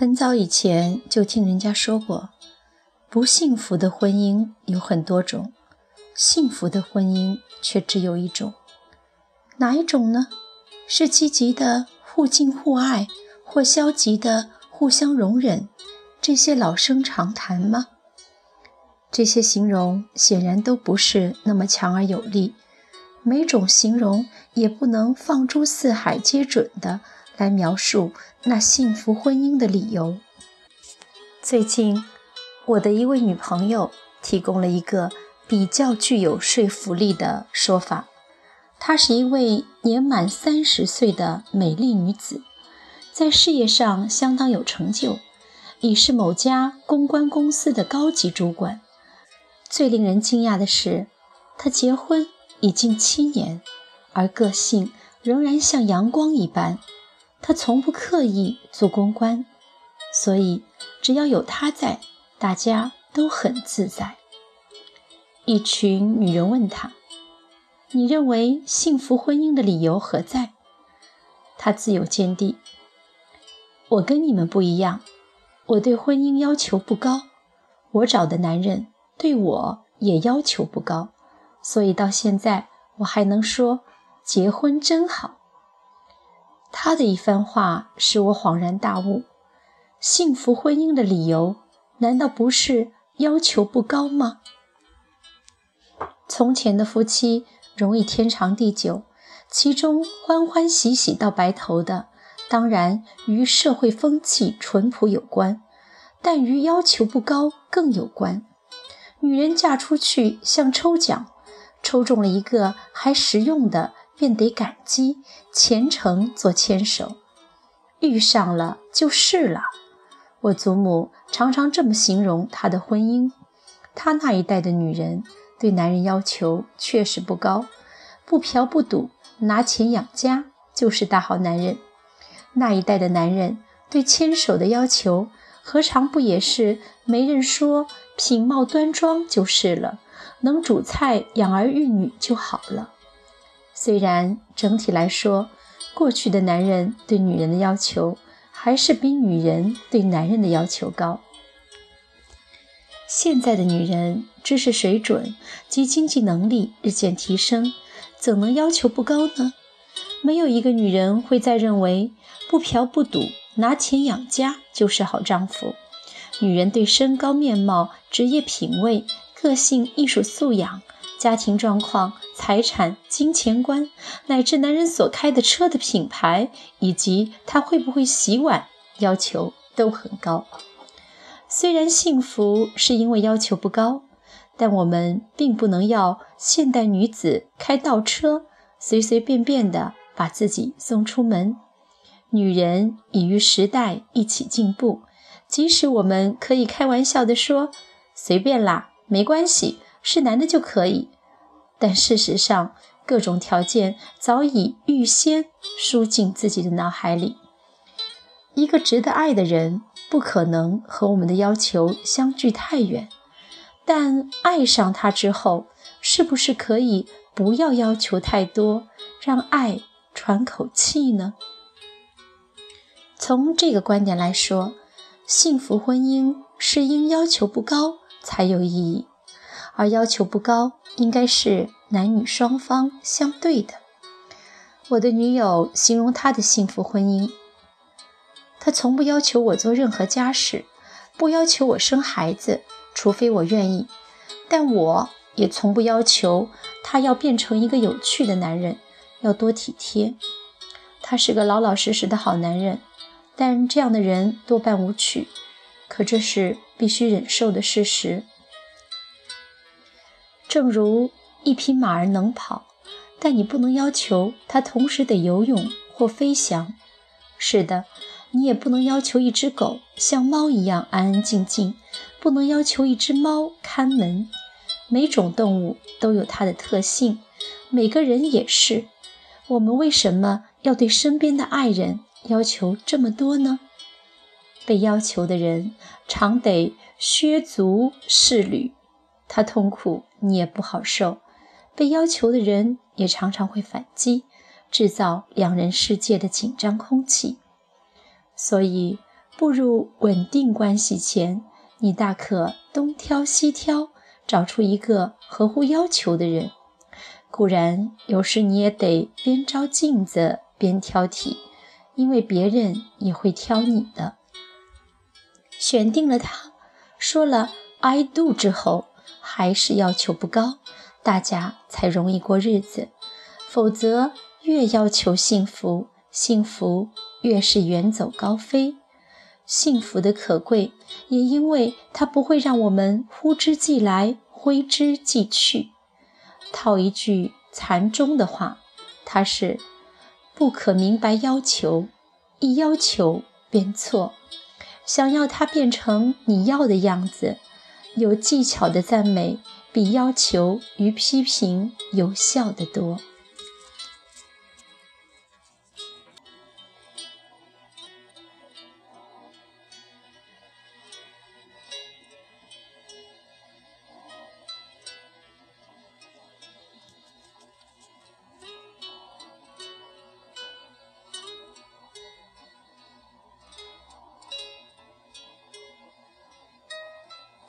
很早以前就听人家说过，不幸福的婚姻有很多种，幸福的婚姻却只有一种。哪一种呢？是积极的互敬互爱，或消极的互相容忍？这些老生常谈吗？这些形容显然都不是那么强而有力，每种形容也不能放诸四海皆准的。来描述那幸福婚姻的理由。最近，我的一位女朋友提供了一个比较具有说服力的说法。她是一位年满三十岁的美丽女子，在事业上相当有成就，已是某家公关公司的高级主管。最令人惊讶的是，她结婚已经七年，而个性仍然像阳光一般。他从不刻意做公关，所以只要有他在，大家都很自在。一群女人问他：“你认为幸福婚姻的理由何在？”他自有见地：“我跟你们不一样，我对婚姻要求不高，我找的男人对我也要求不高，所以到现在我还能说结婚真好。”他的一番话使我恍然大悟：幸福婚姻的理由难道不是要求不高吗？从前的夫妻容易天长地久，其中欢欢喜喜到白头的，当然与社会风气淳朴有关，但与要求不高更有关。女人嫁出去像抽奖，抽中了一个还实用的。便得感激虔诚做牵手，遇上了就是了。我祖母常常这么形容她的婚姻。她那一代的女人对男人要求确实不高，不嫖不赌，拿钱养家就是大好男人。那一代的男人对牵手的要求，何尝不也是没人说品貌端庄就是了，能煮菜养儿育女就好了。虽然整体来说，过去的男人对女人的要求还是比女人对男人的要求高。现在的女人知识水准及经济能力日渐提升，怎能要求不高呢？没有一个女人会再认为不嫖不赌、拿钱养家就是好丈夫。女人对身高、面貌、职业品味、个性、艺术素养。家庭状况、财产、金钱观，乃至男人所开的车的品牌，以及他会不会洗碗，要求都很高。虽然幸福是因为要求不高，但我们并不能要现代女子开倒车，随随便便的把自己送出门。女人已与时代一起进步，即使我们可以开玩笑的说：“随便啦，没关系。”是男的就可以，但事实上，各种条件早已预先输进自己的脑海里。一个值得爱的人，不可能和我们的要求相距太远，但爱上他之后，是不是可以不要要求太多，让爱喘口气呢？从这个观点来说，幸福婚姻是因要求不高才有意义。而要求不高，应该是男女双方相对的。我的女友形容她的幸福婚姻：她从不要求我做任何家事，不要求我生孩子，除非我愿意。但我也从不要求他要变成一个有趣的男人，要多体贴。他是个老老实实的好男人，但这样的人多半无趣，可这是必须忍受的事实。正如一匹马儿能跑，但你不能要求它同时得游泳或飞翔。是的，你也不能要求一只狗像猫一样安安静静，不能要求一只猫看门。每种动物都有它的特性，每个人也是。我们为什么要对身边的爱人要求这么多呢？被要求的人常得削足适履。他痛苦，你也不好受；被要求的人也常常会反击，制造两人世界的紧张空气。所以，步入稳定关系前，你大可东挑西挑，找出一个合乎要求的人。固然，有时你也得边照镜子边挑剔，因为别人也会挑你的。选定了他，说了 “I do” 之后，还是要求不高，大家才容易过日子。否则，越要求幸福，幸福越是远走高飞。幸福的可贵，也因为它不会让我们呼之即来，挥之即去。套一句禅宗的话，它是不可明白要求，一要求便错。想要它变成你要的样子，有技巧的赞美比要求与批评有效的多。